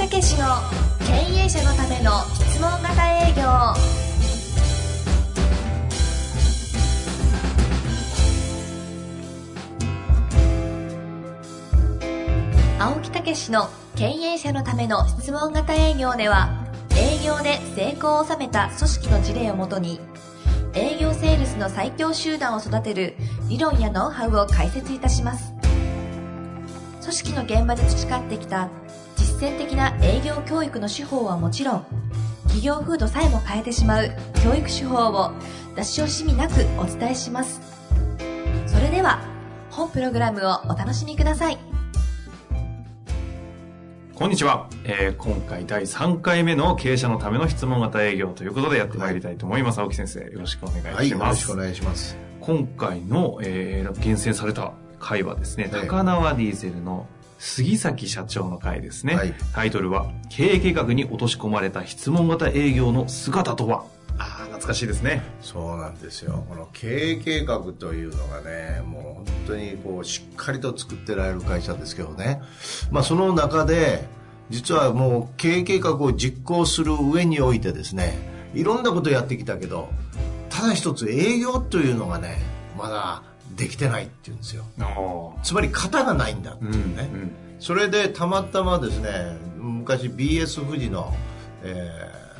武史の経営者のための質問型営業青木武史の経営者のための質問型営業では営業で成功を収めた組織の事例をもとに営業セールスの最強集団を育てる理論やノウハウを解説いたします。組織の現場で培ってきた践的な営業教育の手法はもちろん企業風土さえも変えてしまう教育手法を出し惜しみなくお伝えしますそれでは本プログラムをお楽しみくださいこんにちは、えー、今回第3回目の経営者のための質問型営業ということでやってまいりたいと思います。はい、青木先生、よろしくお願いします。はい、よろしくお願いします。今回の、えー、厳選された回はですね、高輪ディーゼルの杉崎社長の回ですね。はい、タイトルは、経営計画に落とし込まれた質問型営業の姿とは？ああ、懐かしいですね。そうなんですよ。この経営計画というのがね、もう本当にこう、しっかりと作ってられる会社ですけどね。まあその中で、実はもう経営計画を実行する上においてですね、いろんなことやってきたけど、ただ一つ営業というのがね、まだできてないっていうんですよ。つまり型がないんだっていうね、うんうん、それでたまたまですね昔 BS 富士の、え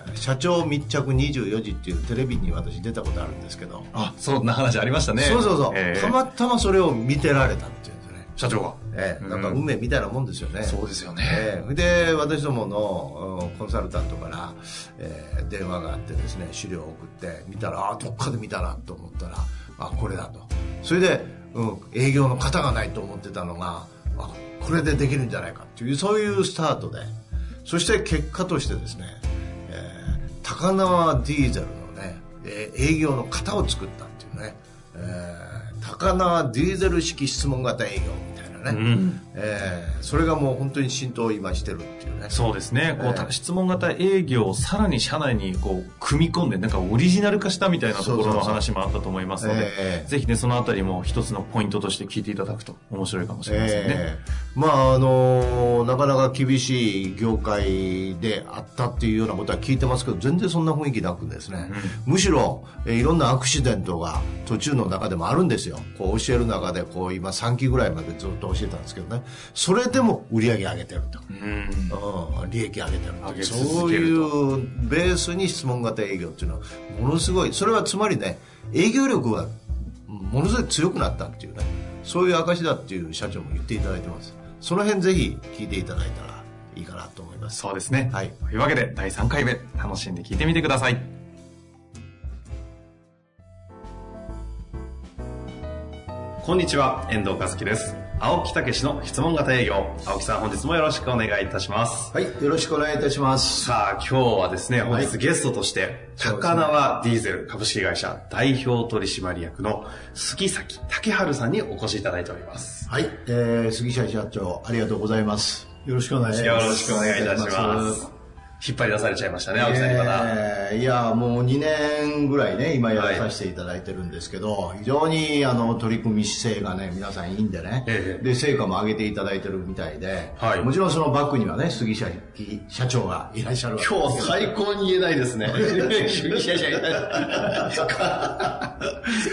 ー、社長密着24時っていうテレビに私出たことあるんですけど。あそんな話ありましたね。そうそうそう、えー、たまたまそれを見てられたっていうんですね。社長が。ええ。ー、なんか運命みたいなもんですよね、そうですよね、えー、で私どものコンサルタントから、えー、電話があってですね資料を送って見たらあどっかで見たなと思ったらあこれだとそれで、うん、営業の型がないと思ってたのがあこれでできるんじゃないかっていうそういうスタートで。そして結果としてですね、えー、高輪ディーゼルのね、えー、営業の型を作ったっていうね、えー、高輪ディーゼル式質問型営業ね、うん、えー、それがもう本当に浸透を今してるっていうね。そうですね。こう、えー、質問型営業をさらに社内にこう組み込んでなんかオリジナル化したみたいなところの話もあったと思いますので、えー、ぜひねそのあたりも一つのポイントとして聞いていただくと面白いかもしれませんね、えー、まああのー、なかなか厳しい業界であったっていうようなことは聞いてますけど全然そんな雰囲気なくですね、うん、むしろ、えー、いろんなアクシデントが途中の中でもあるんですよ。こう教える中でこう今3期ぐらいまでずっと教えたんですけどね。それでも売り上げ上げてると、うん、利益上げてる。と。そういうベースに質問型営業っていうのはものすごいそれはつまりね営業力がものすごい強くなったっていうねそういう証だっていう社長も言っていただいてます。その辺ぜひ聞いていただいたらいいかなと思います。そうですね、はい、というわけで第3回目楽しんで聞いてみてください。こんにちは遠藤和樹です青木武の質問型営業。青木さん本日もよろしくお願いいたします。はいよろしくお願いいたします。さあ今日はですね本日ゲストとして、高輪ディーゼル株式会社代表取締役の杉崎武春さんにお越しいただいております。はい、えー、杉崎社長ありがとうございます。よろしくお願いします。よろしくお願いいたします引っ張り出されちゃいましたね、青木さんにまだ。えー、いや、もう2年ぐらいね、今やらさせていただいてるんですけど、はい、非常にあの取り組み姿勢がね、皆さんいいんでね、えー、で、成果も上げていただいてるみたいで、はい、もちろんそのバックにはね、杉社社長がいらっしゃる今日最高に言えないですね。杉社長いない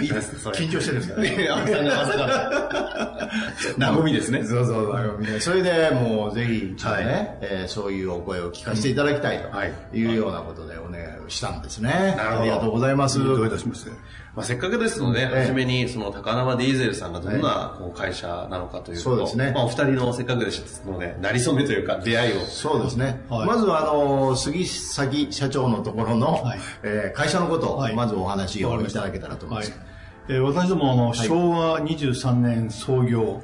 いいですね、それ。緊張してるんですかね。青木さんがまさか。和みですね。そうそう、和みね。それでもうぜひ、ちょっとね、はい、えー、そういうお声を聞かせていただききたいというようなことでお願いをしたんですね。なるほど。ありがとうございます。どういたしまして。まあ、せっかくですので、はじめに、その、高輪ディーゼルさんがどんなこう会社なのかというそうですね。まあ、お二人のせっかくですので、なりそめというか、出会いを。そうですね。まずは、あの、杉崎社長のところの、はえ会社のことを、まずお話をいただけたらと思います。えー、私どもあの、昭和23年創業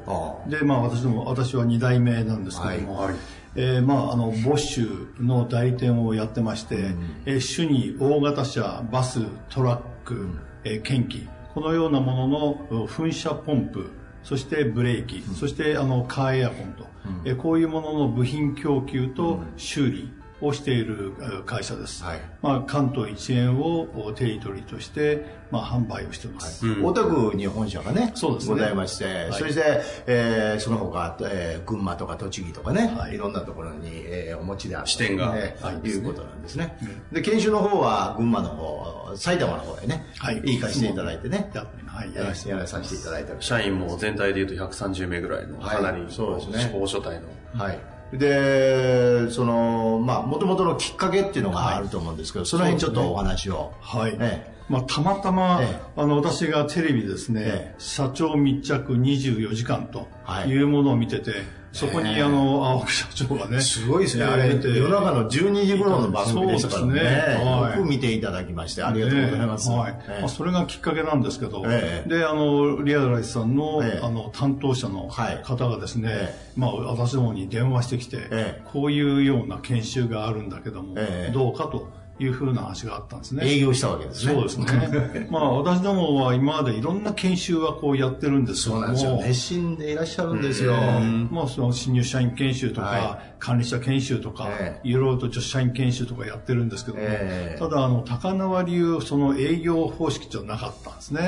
で、まあ、私ども私は2代目なんですけども、はいえー、まあ、あの、ボッシュの代理店をやってまして、うん、えー、主に大型車、バス、トラック、うん、えー、検機、このようなものの噴射ポンプ、そしてブレーキ、うん、そしてあの、カーエアコンと、うん、えー、こういうものの部品供給と修理をしている会社です。はい、まあ、関東一円をテリトリーとして、まあ、販売をしています。はい、大田区に本社がね、そうですねございまして、はい、そして、えー、その他、えー、群馬とか栃木とかね、はい、いろんなところに、えー、お持ちである。支店が、ね、はい、いうことなんですね。で、研修の方は群馬の方、埼玉の方へね、はい、行かせていただいてね、や,、はい、やらせてやらさせていただいて社員も全体でいうと130名ぐらいの、かなり、そうですね。大所帯の。はい。で、その、まあ、もともとのきっかけっていうのがあると思うんですけど、その辺ちょっとお話を。はい。ねまあ、たまたま、ええ、あの私がテレビですね、え、社長密着24時間というものを見てて、そこにあの青木社長がねすごいですね。あれ夜中の12時頃の番組でしたからね。ね、よく見ていただきましてありがとうございます、ね、はい、まあ、それがきっかけなんですけど、であのリアルライスさんの,、あの担当者の方がですね、まあ、私どもに電話してきて、こういうような研修があるんだけども、どうかというふうな話があったんですね。営業したわけですね。そうですね。まあ私どもは今までいろんな研修はこうやってるんですけども。そうなんですよ。熱心でいらっしゃるんですよ。まあその新入社員研修とか、はい、管理者研修とか、いろいろと女子社員研修とかやってるんですけども、えー、ただあの高輪流その営業方式じゃなかったんですね。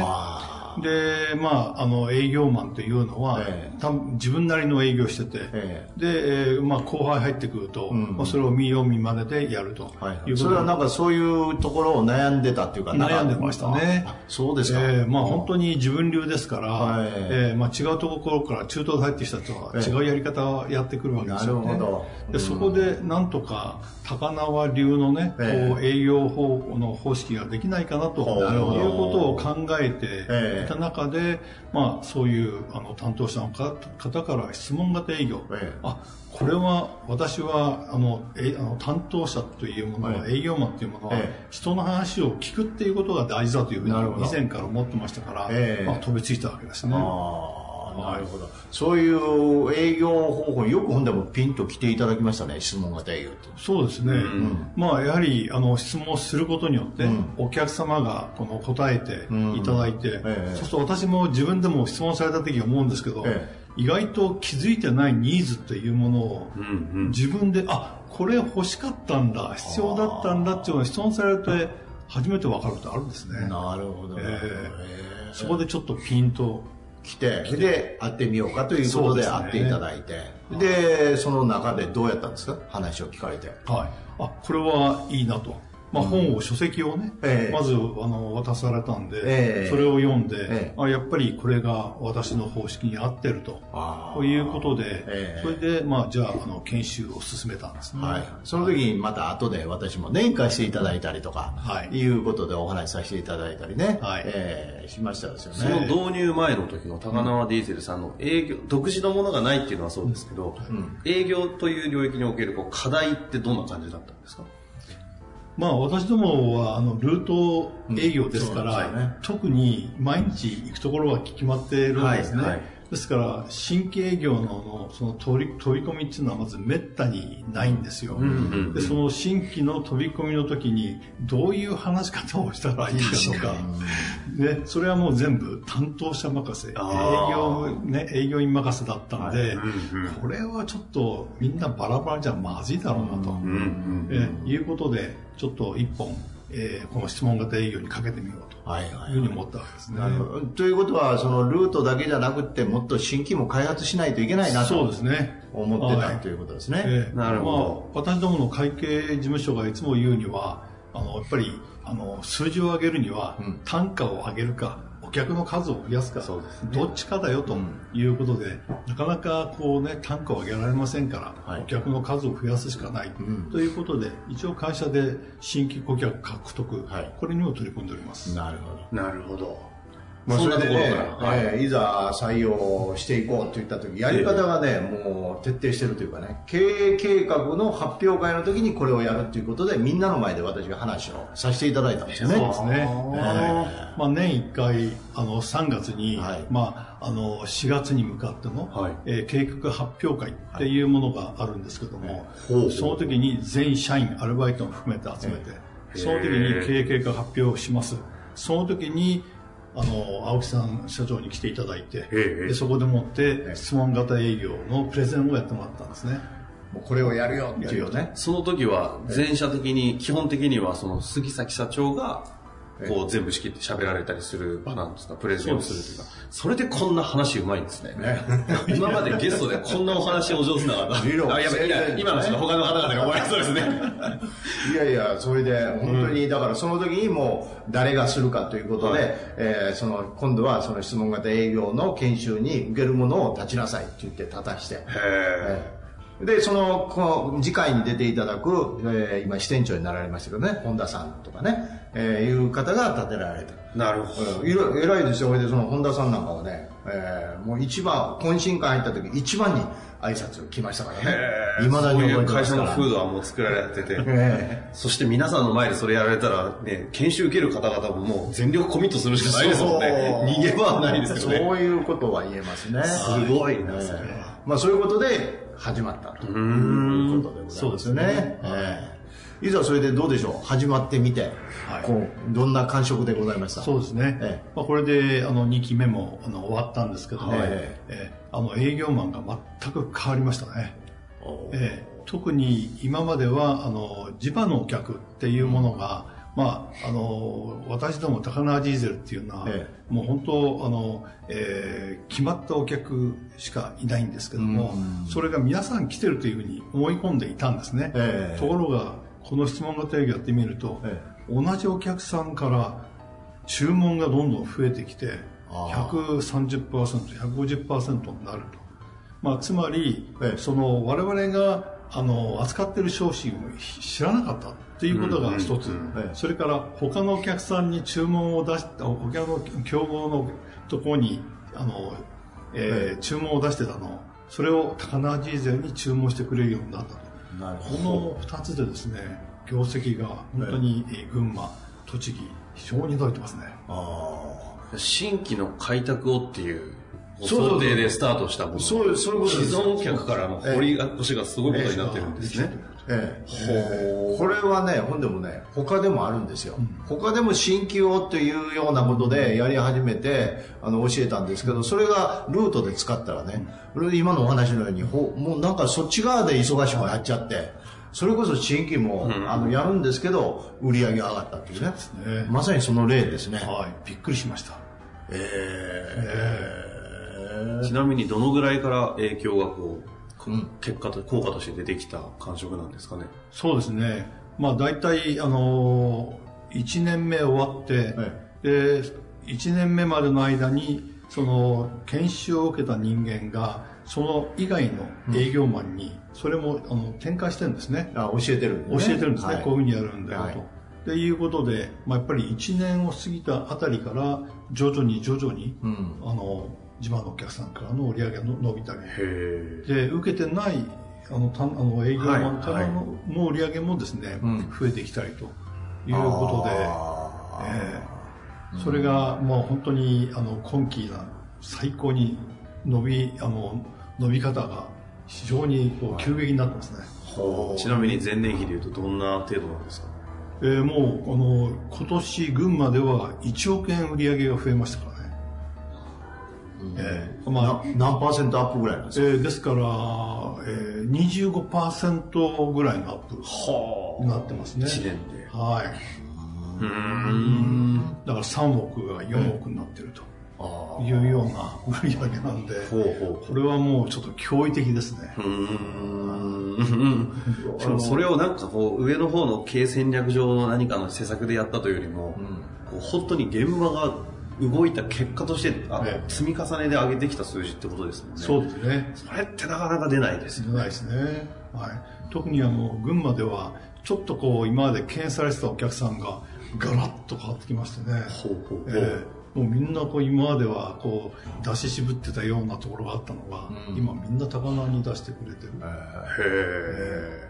で、まあ、あの、営業マンというのは、えー、自分なりの営業してて、えー、で、えー、まあ、後輩入ってくると、うん、まあ、それを見よう見まねでやると。いう、それはなんかそういうところを悩んでたっていうか、悩んでました。ね。そうですか。えー、まあ、本当に自分流ですから、はい、えー、まあ、違うところから中東で入ってきた人は違うやり方をやってくるわけですよね。なるほど。で、そこで、なんとか、高輪流のね、こう、営業法の方式ができないかなということを考えて、いた中で、まあ、そういうあの担当者の方から質問型営業、ええ、あこれは私はあのえあの担当者というものは、営業マンというものは、人の話を聞くっていうことが大事だというふうに以前から思ってましたから、まあ、飛びついたわけですね。なるほど。そういう営業方法、よく本でもピンと来ていただきましたね、質問型営業って。そうですね。うん、まあ、やはり、あの、質問をすることによって、うん、お客様が、この、答えていただいて、うんえ。そうすると私も自分でも質問された時思うんですけど、え意外と気づいてないニーズというものを、自分で、あ、これ欲しかったんだ、必要だったんだっていうのを質問されて、初めて分かることあるんですね。なるほど。えー、そこでちょっとピンと来て、で、会ってみようかということで会っていただいて、で、その中でどうやったんですか？話を聞かれて。はい。あ、これはいいなと。まあ、本を、書籍をね、えー、まずあの渡されたんで、えー、それを読んで、えー、あやっぱりこれが私の方式に合ってるとということで、それで、まあ、じゃああの研修を進めたんですね、はい、その時にまた後で私も年会していただいたりとか、はい、いうことでお話しさせていただいたりね、はい。えー、しましたですよね。その導入前の時の高輪ディーゼルさんの営業、独自のものがないっていうのはそうですけど、うん、営業という領域におけるこう課題ってどんな感じだったんですか？まあ私どもはあのルート営業ですから、うん。ね、特に毎日行くところは決まっているんですね。はいはいですから、新規営業のその飛び飛び込みっていうのはまずめったにないんですよ。で、その新規の飛び込みの時にどういう話し方をしたらいいか。とか、ね、それはもう全部担当者任せ、営業、ね、営業員任せだったんで、はい、これはちょっとみんなバラバラじゃまずいだろうなと、えいうことで、ちょっと一本、えー、この質問型営業にかけてみようと。はいはい、いうふうに思ったわけですね。ということは、そのルートだけじゃなくて、もっと新規も開発しないといけないなとそうですね。思ってた、ということですね。えー、なるほど。まあ、私どもの会計事務所がいつも言うには、あの、やっぱり、あの、数字を上げるには、単価を上げるか、お客の数を増やすか、ね、どっちかだよということで、うん、なかなかこうね、単価を上げられませんから、はい、お客の数を増やすしかない、うん、ということで、一応会社で新規顧客獲得、はい、これにも取り組んでおります。なるほど。なるほど。まあ、そんなところから、はい、えー、いざ採用していこうといった時やり方がね、もう徹底してるというかね経営計画の発表会の時にこれをやるということでみんなの前で私が話をさせていただいたんですよね。そうですね、えー、まあ、年1回あの3月に、はい、まあ、あの4月に向かっての、はい、えー、計画発表会っていうものがあるんですけども、はい、その時に全社員アルバイトも含めて集めて、その時に経営計画発表をします。その時にあの青木さん社長に来ていただいてでそこでもって質問型営業のプレゼンをやってもらったんですね。これをやるよっていうね。その時は、全社的に、基本的には、その杉崎社長が、こう全部仕切って喋られたりする場なんですか？プレゼンをするというか。それでこんな話うまいんですね。ね 今までゲストでこんなお話お上手なかった。あ、やばい、や今の人他の方々がそうですね。いやいや、それで、本当に、だからその時にもう誰がするかということで、はい、えー、その、今度はその質問型営業の研修に受けるものを立ちなさいって言って立たして。へーで、その、この次回に出ていただく、えー、今支店長になられましたけどね、本田さんとかね、えー、いう方が立てられた。なるほど。うん、偉いですよ。で、その本田さんなんかはね、えー、もう一番、懇親会入った時一番に挨拶来ましたからね。いまだに覚えてます会社の風土はもう作られてて、そして皆さんの前でそれやられたら、ね、研修受ける方々ももう全力コミットするしかないですもんね。逃げ場はないですよね。そういうことは言えますね。すごいな、それは。まあそういうことで、始まったと。いうことでございますよね。い。ざそれでどうでしょう？始まってみて、はい、こうどんな感触でございました？そうですね、ええ。まあ、これであの2期目もあの終わったんですけどね、はい、えあの営業マンが全く変わりましたね、ええ、特に今まではあの地場のお客っていうものが、まあ、あの私ども高輪ディーゼルっていうのは、ええ、もう本当あの、えー、決まったお客しかいないんですけども、それが皆さん来てるというふうに思い込んでいたんですね、え、ところがこの質問型営業やってみると、同じお客さんから注文がどんどん増えてきて 130%150% になると、まあ、つまり、その我々があの扱ってる商品を知らなかったっていうことが一つ、それから他のお客さんに注文を出した他の競合のところにあの、えー、注文を出してたの。それを高輪ディーゼルに注文してくれるようになったと。この2つでですね業績が本当に群馬栃木非常に伸びてますね。新規の開拓をっていう想定でスタートしたものそう、そういうこと既存客からの掘り越しがすごいことになってるんですね。ええ、これはね、ほんでもね、他でもあるんですよ。うん、他でも新規をというようなことでやり始めて、あの、教えたんですけど、それがルートで使ったらね、うん、今のお話のように、ほもうなんかそっち側で忙しくやっちゃって、それこそ新規も、うん、あのやるんですけど、売り上げ上がったっていうね。ねまさにその例ですね。はい。びっくりしました。えー、えーちなみにどのぐらいから影響がこう、うん、結果と、効果として出てきた感触なんですかね？そうですね。まあ大体、あのー、1年目終わって、はい、で、1年目までの間に、その、研修を受けた人間が、その以外の営業マンに、それも、あの、展開してるんですね。あ、教えてる、ね、教えてるんですね。はい、こういうふうにやるんだよと。はいっていうことで、まあ、やっぱり1年を過ぎたあたりから徐々に徐々に、うん、あの自慢のお客さんからの売り上げが伸びたり。で受けてないあのたあの営業マンからの,、の売り上げもですね、増えてきたりということで、えー、それがもう本当にあの今期な最高に伸びあの伸び方が非常にこう急激になってますね、ちなみに前年比でいうとどんな程度なんですか？えー、もうあの今年群馬では1億円売り上げが増えましたからえー、まあ、何パーセントアップぐらいなんですか、えー、ですから、えー、25%ぐらいのアップになってますね。1年で。はい。うん。だから3億が4億になってると。いうような売り上げなんで、ほうほうこれはもうちょっと驚異的ですね。うん。しかもそれをなんかこう上の方の経営戦略上の何かの施策でやったというよりも、うん、こう本当に現場が動いた結果として、あね、積み重ねで上げてきた数字ってことですもんね。そうですね。それってなかなか出ないですよね。出ないですね。はい。特にあの、群馬では、ちょっとこう、今まで敬遠されてたお客さんが、ガラッと変わってきましてね。ほうほうほう。えー、もうみんなこう、今まではこう、出し渋ってたようなところがあったのが、うん、今みんな高輪に出してくれてる。へえ。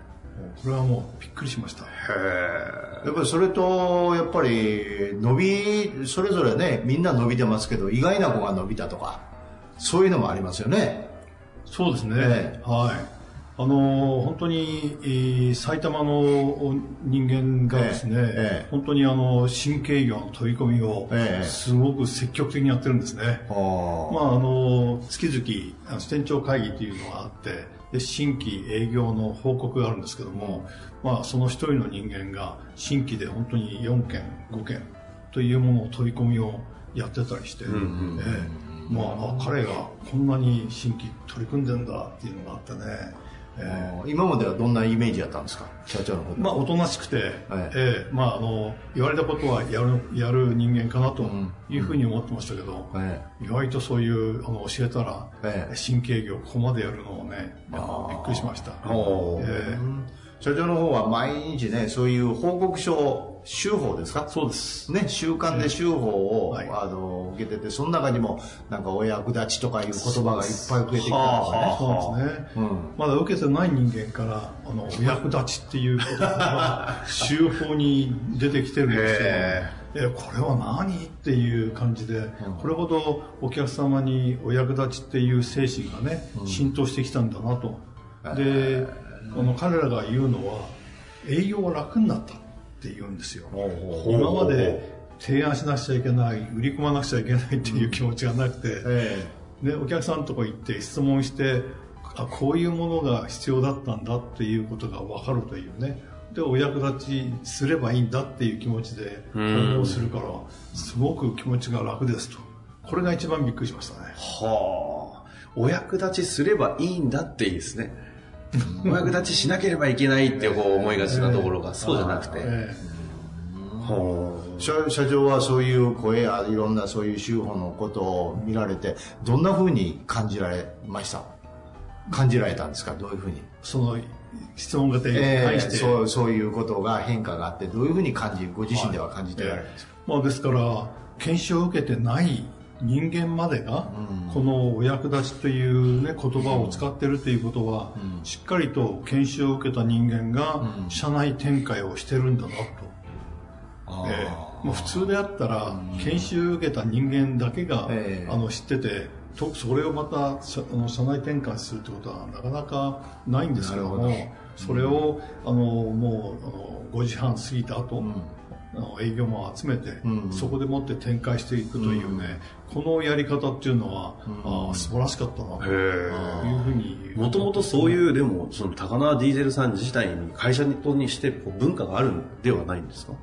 これはもうびっくりしました。やっぱりそれと、やっぱり伸び、それぞれね、みんな伸びてますけど、意外な子が伸びたとか、そういうのもありますよね。そうですね。はい。あの本当に、えー、埼玉の人間がですね、ええ、本当にあの新規営業の取り込みをすごく積極的にやってるんですね。え、まああの月々支店長会議というのがあってで新規営業の報告があるんですけども、まあ、その一人の人間が新規で本当に4件5件というものを取り込みをやってたりして、うんうん、えー、まあ、彼がこんなに新規取り組んでんだっていうのがあってねえー、今まではどんなイメージやったんですか？社長のこと。まあおとなしくて、はい、えー、まああの言われたことはやるやる人間かなというふうに思ってましたけど、うん、意外とそういうあの教えたら、えー、新経業ここまでやるのをねびっくりしました、えー、社長の方は毎日ねそういう報告書を週報ですか？そうです。ね、週刊で週報を、はい、あの、受けてて、その中にも、なんかお役立ちとかいう言葉がいっぱい増えてきたんですね。そうですね。うん、まだ受けてない人間から、あの、お役立ちっていう言葉が、週報に出てきてるんですよ。えこれは何？っていう感じで、これほどお客様にお役立ちっていう精神がね、浸透してきたんだなと。で、この彼らが言うのは、営業は楽になった。って言うんですよ。今まで提案しなくちゃいけない、売り込まなくちゃいけないっていう気持ちがなくて、でお客さんのとこ行って質問して、あこういうものが必要だったんだっていうことが分かるというね。で、お役立ちすればいいんだっていう気持ちで反応するから、すごく気持ちが楽ですと。これが一番びっくりしましたね。はあ。お役立ちすればいいんだっていいですね。お役立ちしなければいけないってこう思いがちなところがそうじゃなくて。社社長はそういう声やいろんなそういう手法のことを見られてどんなふうに感じられました？感じられたんですか？どういうふうに？その質問が対して、えー、そうそういうことが変化があってどういうふうに感じご自身では感じてられるんですか、まあ、ですから研修を受けてない人間までがこのお役立ちという、ね、言葉を使ってるということは、しっかりと研修を受けた人間が社内展開をしてるんだなと。えー、普通であったら研修を受けた人間だけが、あの知っててとそれをまた社あの社内転換するってことはなかなかないんですけどもそれをあのもうあの5時半過ぎた後、営業も集めて、うん、そこでもって展開していくというね、うん、このやり方っていうのは、うん、あ素晴らしかったなというふうにもともとそういうでもその高輪ディーゼルさん自体に会社にしてこう文化があるんではないんですか？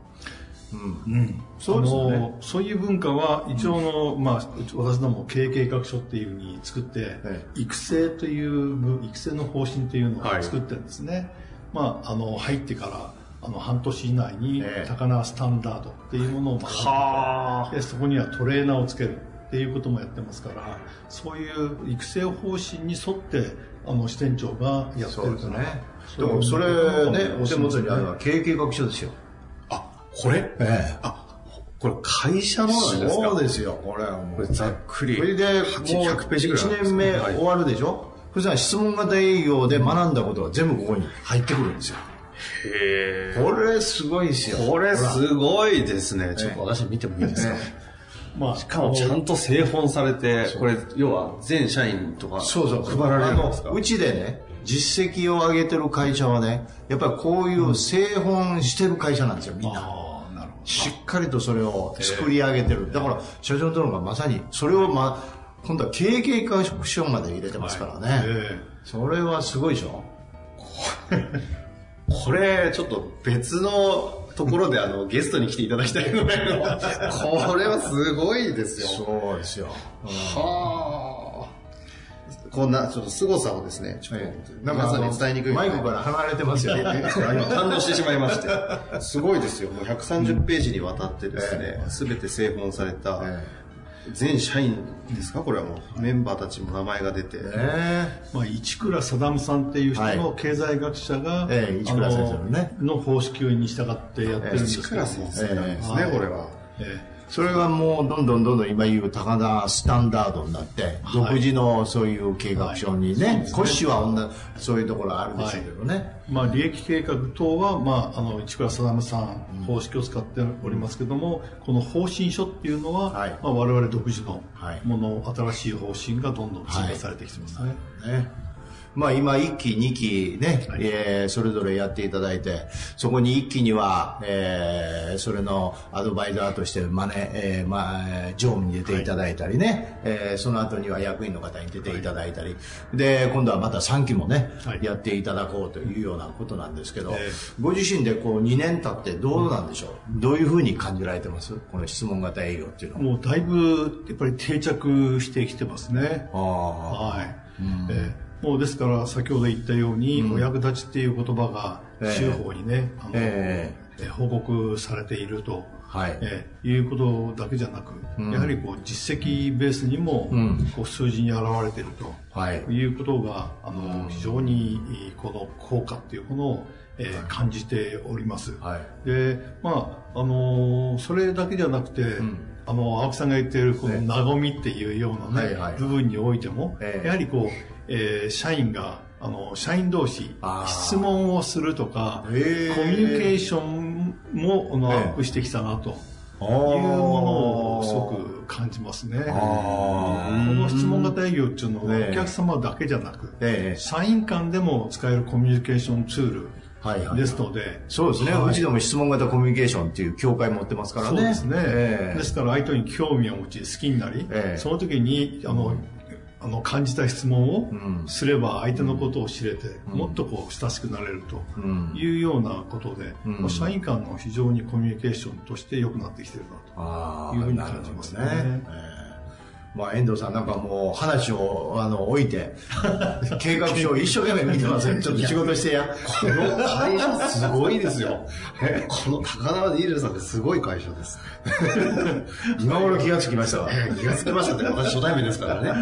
うん、そうですね、そういう文化は一応の、まあ、私ども経営計画書っていうふうに作って、育成という育成の方針というのを作ってるんですね、はい、まあ、あの入ってからあの半年以内に高輪スタンダードっていうものを学んで、でそこにはトレーナーをつけるっていうこともやってますからそういう育成方針に沿ってあの支店長がやってるからね。でもそれねお手元にあるのは経営計画書ですよ。あこれ？ええ。あこれ会社のなんですか？そうですよこれはもう。これざっくり。これでもう1年目終わるでしょ、はい、そしたら質問型営業で学んだことは全部ここに入ってくるんですよへこれすごいですよ。これすごいですね。ちょっと私見てもいいですか、まあ、しかもちゃんと製本されて、これ、要は全社員とかそうそう配られるんですか？うちでね、実績を上げてる会社はね、やっぱりこういう製本してる会社なんですよ、みんな。しっかりとそれを作り上げてる。だから、社長とのがまさに、それをまあ、今度は経営計画書まで入れてますからね。それはすごいでしょ？これ、ちょっと別のところであの、ゲストに来ていただきたいぐらいの、これはすごいですよ。そうですよ。はあ。こんな、ちょっと凄さをですね、ちょっと、皆さんに伝えにくい。マイクから離れてますよね。感動してしまいまして。すごいですよ。もう130ページにわたってですね、すべて製本された、全社員ですか？これはもうメンバーたちも名前が出て、えー、まあ、市倉定さんっていう人の経済学者が、はいえー、市倉先生のね。の方式に従ってやってるんですけど、えー、市倉先生ですね、これは、えーそれがもうどんどんどんどん今言う高田スタンダードになって、独自のそういう計画書にね、はい。コッシュは女そういうところあるでしょうけどね。はい、まあ、利益計画等は、まあ、あの、市倉定さん方式を使っておりますけども、うん、この方針書っていうのは、はい、まあ、我々独自のもの、新しい方針がどんどん追加されてきてますね。ねまあ今1期、2期ね、はい、えー、それぞれやっていただいて、そこに1期には、えー、それのアドバイザーとしてマネ、えー、まあ、常務に出ていただいたりね、はい、えー、その後には役員の方に出ていただいたり、はい、で、今度はまた3期もね、はい、やっていただこうというようなことなんですけど、えー、ご自身でこう2年経ってどうなんでしょう、うん、どういうふうに感じられてます？この質問型営業っていうのは。もうだいぶやっぱり定着してきてますね。あはい。うん、えーもうですから先ほど言ったように、お役立ちっていう言葉が州法にね、あの、えー、報告されていると、はい。えー、いうことだけじゃなく、うん、やはりこう実績ベースにも、こう数字に現れていると、はい、いうことがあの、非常にこの効果っていうものを、えー、感じております。はい、でまああのそれだけじゃなくて、うん。あの青木さんが言っているこの和みっていうようなね、はいはい、部分においても、やはりこうえー、社員があの社員同士質問をするとか、コミュニケーションもあのアップしてきたなと。いうものをすごく感じますね。この質問型営業っていうのはお客様だけじゃなく、社員間でも使えるコミュニケーションツールはいはい、ですので。そうですね、はい、うちでも質問型コミュニケーションっていう協会持ってますからね。そうですね。えー、ですから相手に興味を持ち好きになり、えー、その時に、あの、あの感じた質問をすれば相手のことを知れて、もっとこう親しくなれるというようなことで、社員間の非常にコミュニケーションとして良くなってきてるなというふうに感じますね。まあ、遠藤さんなんかもう話をあの置いて、計画書を一生懸命見てますよ。ちょっと仕事してや。この会社すごいですよ。この高輪ディールさんってすごい会社です。今頃気がつきましたわ。気がつきましたって私初対面ですからね。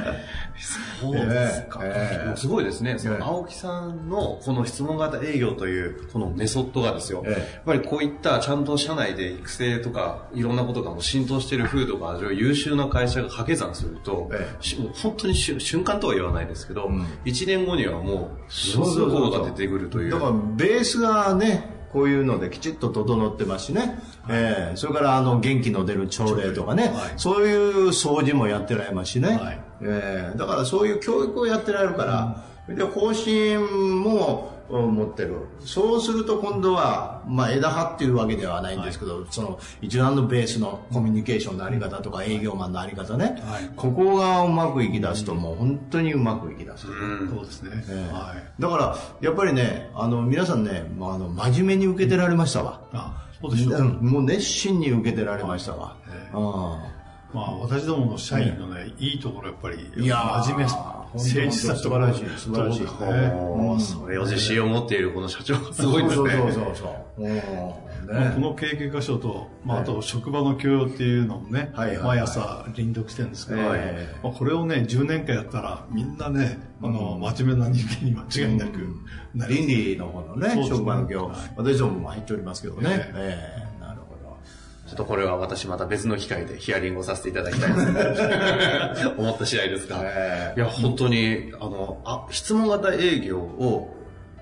そうですか。えー、すごいですね。その青木さんのこの質問型営業というこのメソッドがですよ。えー、やっぱりこういったちゃんと社内で育成とかいろんなことがもう浸透している風土が優秀な会社が掛け算すると、えー、もう本当に瞬間とは言わないですけど、うん、1年後にはもう、すごいことが出てくるという。だからベースがね、こういうのできちっと整ってますしね、えー、それからあの元気の出る朝礼とかね、はい、そういう掃除もやってられますしね、はい、えー、だからそういう教育をやってられるから、うん、で方針も持ってる。そうすると今度は、まあ枝葉っていうわけではないんですけど、はい、その一番のベースのコミュニケーションのあり方とか営業マンのあり方ね、はい、ここがうまくいき出すともう本当にうまくいき出す。うん、そうですね、えー、はい。だから、やっぱりね、あの、皆さんね、まあ、あの、真面目に受けてられましたわ。あ、そうでしょう。もう熱心に受けてられましたわ。えー、まあ、私どもの社員のね、ねいいところやっぱり、いや真面目さ。誠実さ素晴らしい、素晴らしい。それを自信を持っているこの社長。がすごいですね。そうそうそう。ね、この経験箇所と、まあ、あと職場の教養っていうのもね、毎朝臨読してるんですけど、まあ、これをね、10年間やったら、みんなね、あの、真面目な人間に間違いなく倫理の方のね、職場の教養、私どもも入っておりますけどね。えちょっとこれは私また別の機会でヒアリングをさせていただきたいです 思った次第ですが。いや、本当に、あの、あ、質問型営業を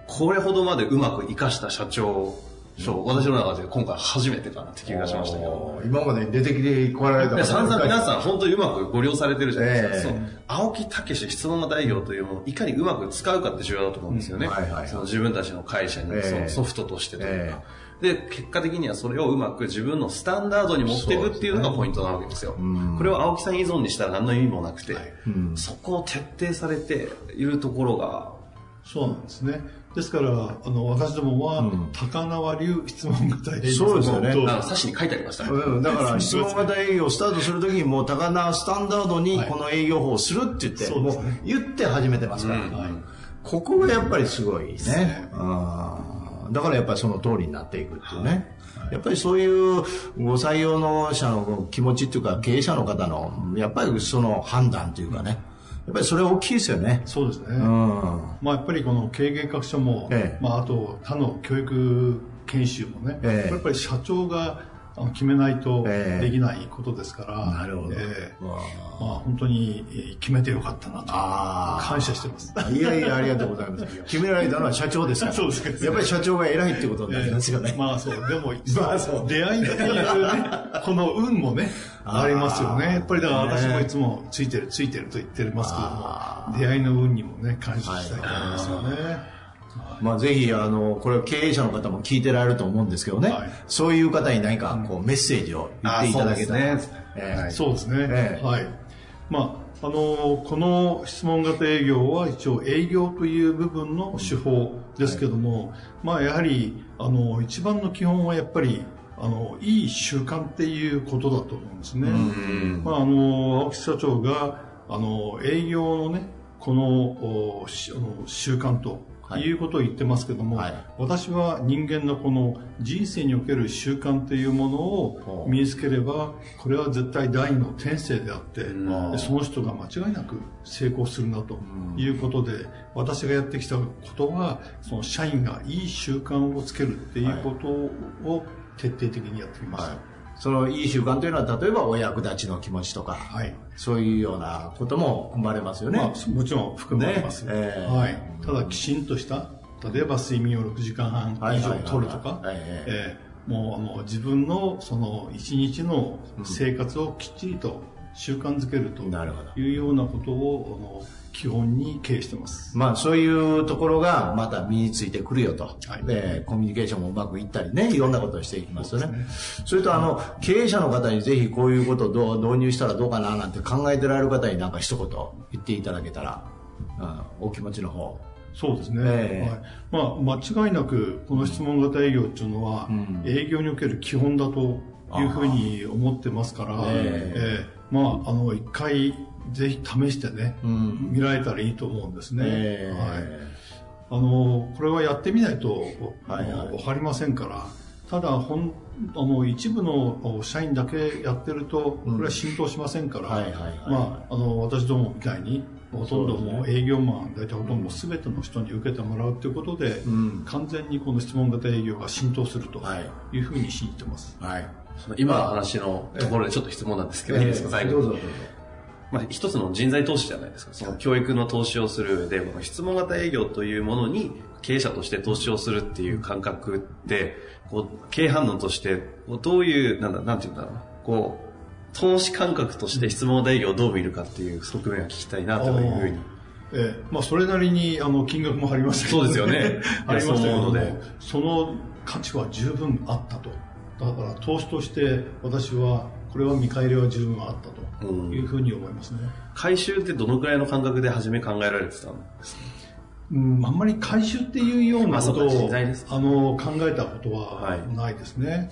これほどまでうまく活かした社長そう、私の中で今回初めてかなって気がしましたけど。今まで出てきてこられた散々皆さん本当にうまくご利用されてるじゃないですか。えー、そう青木武質問型営業というものをいかにうまく使うかって重要だと思うんですよね。はいはい、その自分たちの会社にそのソフトとしてというか。えーで、結果的にはそれをうまく自分のスタンダードに持っていくっていうのがポイントなわけですよ。すね、これを青木さん依存にしたら何の意味もなくて、はい、そこを徹底されているところが、そうなんですね。ですから、あの、私どもは、高縄流質問型営業。そうですよね。冊子に書いてありましたね。うん、だから、質問型営業をスタートするときに、もう高縄スタンダードにこの営業法をするって言って、はい、もう言って始めてますから。うんはい、ここがやっぱりすごいね。ねだからやっぱりその通りになっていくっていうね。やっぱりそういうご採用の者の気持ちっていうか経営者の方のやっぱりその判断というかね、やっぱりそれ大きいですよね。そうですね。うん、まあやっぱりこの経営学者も、ええ、まああと他の教育研修もね、ええ、やっぱり社長があの決めないとできないことですから、なるほど。えー、まあ本当に決めてよかったなと。感謝してます。いやいや、ありがとうございます。決められたのは社長ですから。そうですやっぱり社長が偉いってことになりますよね。まあそう。でも、まあそう。出会いっていうね、この運もね、ありますよね。やっぱりだから私もいつもついてるついてると言ってますけども、出会いの運にもね、感謝したいと思いますよね。まあ、ぜひ、あの、これ経営者の方も聞いてられると思うんですけどね、はい、そういう方に何かこうメッセージを言っていただけたら、そうですね。はい。まあ、あの、この質問型営業は一応営業という部分の手法ですけども、はい、まあ、やはり、あの、一番の基本はやっぱり、あの、いい習慣っていうことだと思うんですね。まあ、あの、青木社長が、あの、営業のね、この習慣とい。うことを言ってますけども、はい、私は人間のこの人生における習慣というものを身につければ、これは絶対第二の天性であって、その人が間違いなく成功するなということで、私がやってきたことは、その社員がいい習慣をつけるっていうことを徹底的にやってきました。はいそのいい習慣というのは例えばお役立ちの気持ちとか、はい、そういうようなことも生まれますよね、まあ、もちろん含まれます、ね。えー、はい、ただきちんとした例えば睡眠を6時間半以上取るとかもうあの自分のその一日の生活をきっちりと習慣づけるというようなことを、あの基本に経営してます。まあそういうところがまた身についてくるよと。はい、で、コミュニケーションもうまくいったりね、いろんなことをしていきますよね。そねそれとあの、経営者の方にぜひこういうことをどう導入したらどうかななんて考えてられる方になんか一言言っていただけたら、うん、お気持ちの方。そうですね、えー、はいまあ、間違いなくこの質問型営業っていうのは、うん、営業における基本だというふうに思ってますから、えー、えー、まあ、あの一回ぜひ試してね、うん、見られたらいいと思うんですね。えー、はい。あの、これはやってみないと、はいはい、わかりませんから、ただ、ほん、あの、一部の社員だけやってると、これは浸透しませんから、まあ、あの、私どもみたいに、ほとんどもう営業マン、大体ほとんど全ての人に受けてもらうということで、うん、完全にこの質問型営業が浸透するというふうに信じてます。はい。今の話のところでちょっと質問なんですけど、いいですか、最後。どうぞどうぞ。まあ、一つの人材投資じゃないですか。その教育の投資をするで、質問型営業というものに経営者として投資をするっていう感覚って、こう、経営反応として、どういう、なんだ、なんていうんだろうな。こう、投資感覚として質問型営業をどう見るかっていう側面を聞きたいなというふうに。ええ、まあ、それなりに、あの、金額も張りましたけど、そうですよね。ありましたけども、その価値は十分あったと。だから、投資として私は、これは見返りは十分あったと。いうふうに思いますね。回収ってどのくらいの感覚で初め考えられてたん？ですかうん、あんまり回収っていうようなことを、あの考えたことはないですね、はいうん、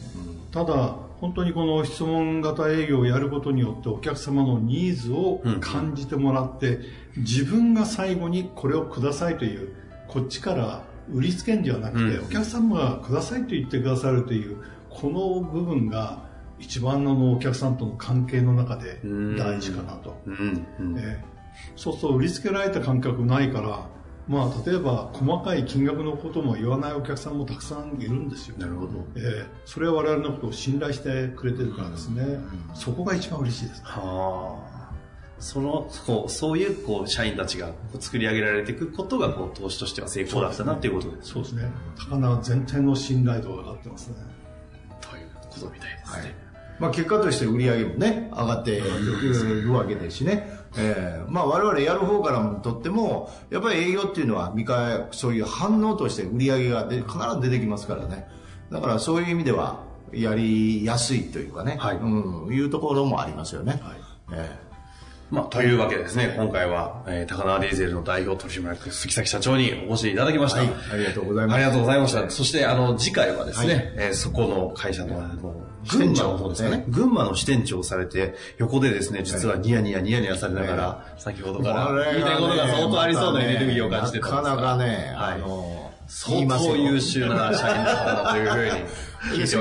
ただ本当にこの質問型営業をやることによってお客様のニーズを感じてもらって、うん、自分が最後にこれをくださいというこっちから売りつけんではなくて、うん、お客様がくださいと言ってくださるというこの部分が一番のお客さんとの関係の中で大事かなと、えそうすると売りつけられた感覚ないからまあ、例えば細かい金額のことも言わないお客さんもたくさんいるんですよ。なるほど。えー、それは我々のことを信頼してくれてるからですね。うん、そこが一番嬉しいです、はあ。その、こう、そういう、こう、社員たちが作り上げられていくことが、こう、投資としては成功だったなっていうことです。そうですね。高輪全体の信頼度が上がってますね。ということみたいですね。はいまあ、結果として売り上げもね、上がっているわけですしね。えー、まあ我々やる方からもとっても、やっぱり営業っていうのは、見返、そういう反応として売り上げがで必ず出てきますからね。だからそういう意味では、やりやすいというかね、はい、うん、いうところもありますよね。はい、えーまあ、というわけでですね、今回は、えー、高輪ディーゼルの代表取締役、杉崎社長にお越しいただきました。はい、ありがとうございます。ありがとうございました。そして、あの、次回はですね、はい、えー、そこの会社の、支店長の方ですかね、群馬の支店長をされて、横でですね、実はニヤニヤニヤニヤされながら、先ほどから言いたいことが相当ありそうなエネルギーを感じてたんで。すなかなかね、あの、相当優秀な社員だというふうに。社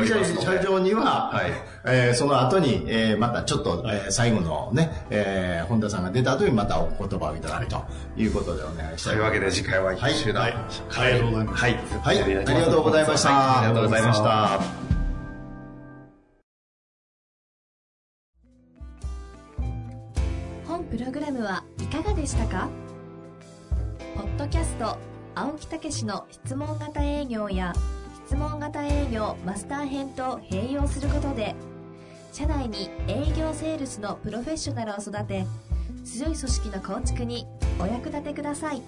長には、はい。えー、その後に、えー、またちょっと、えー、最後のね、えー、本田さんが出た後にまたお言葉をいただくということでお願いしたい。というわけで次回は優秀な、はい、ありがとうござい。はい、はい、ありがとうございました。ありがとうございました。プログラムはいかがでしたか？ポッドキャスト青木武の質問型営業や質問型営業マスター編と併用することで社内に営業セールスのプロフェッショナルを育て強い組織の構築にお役立てください。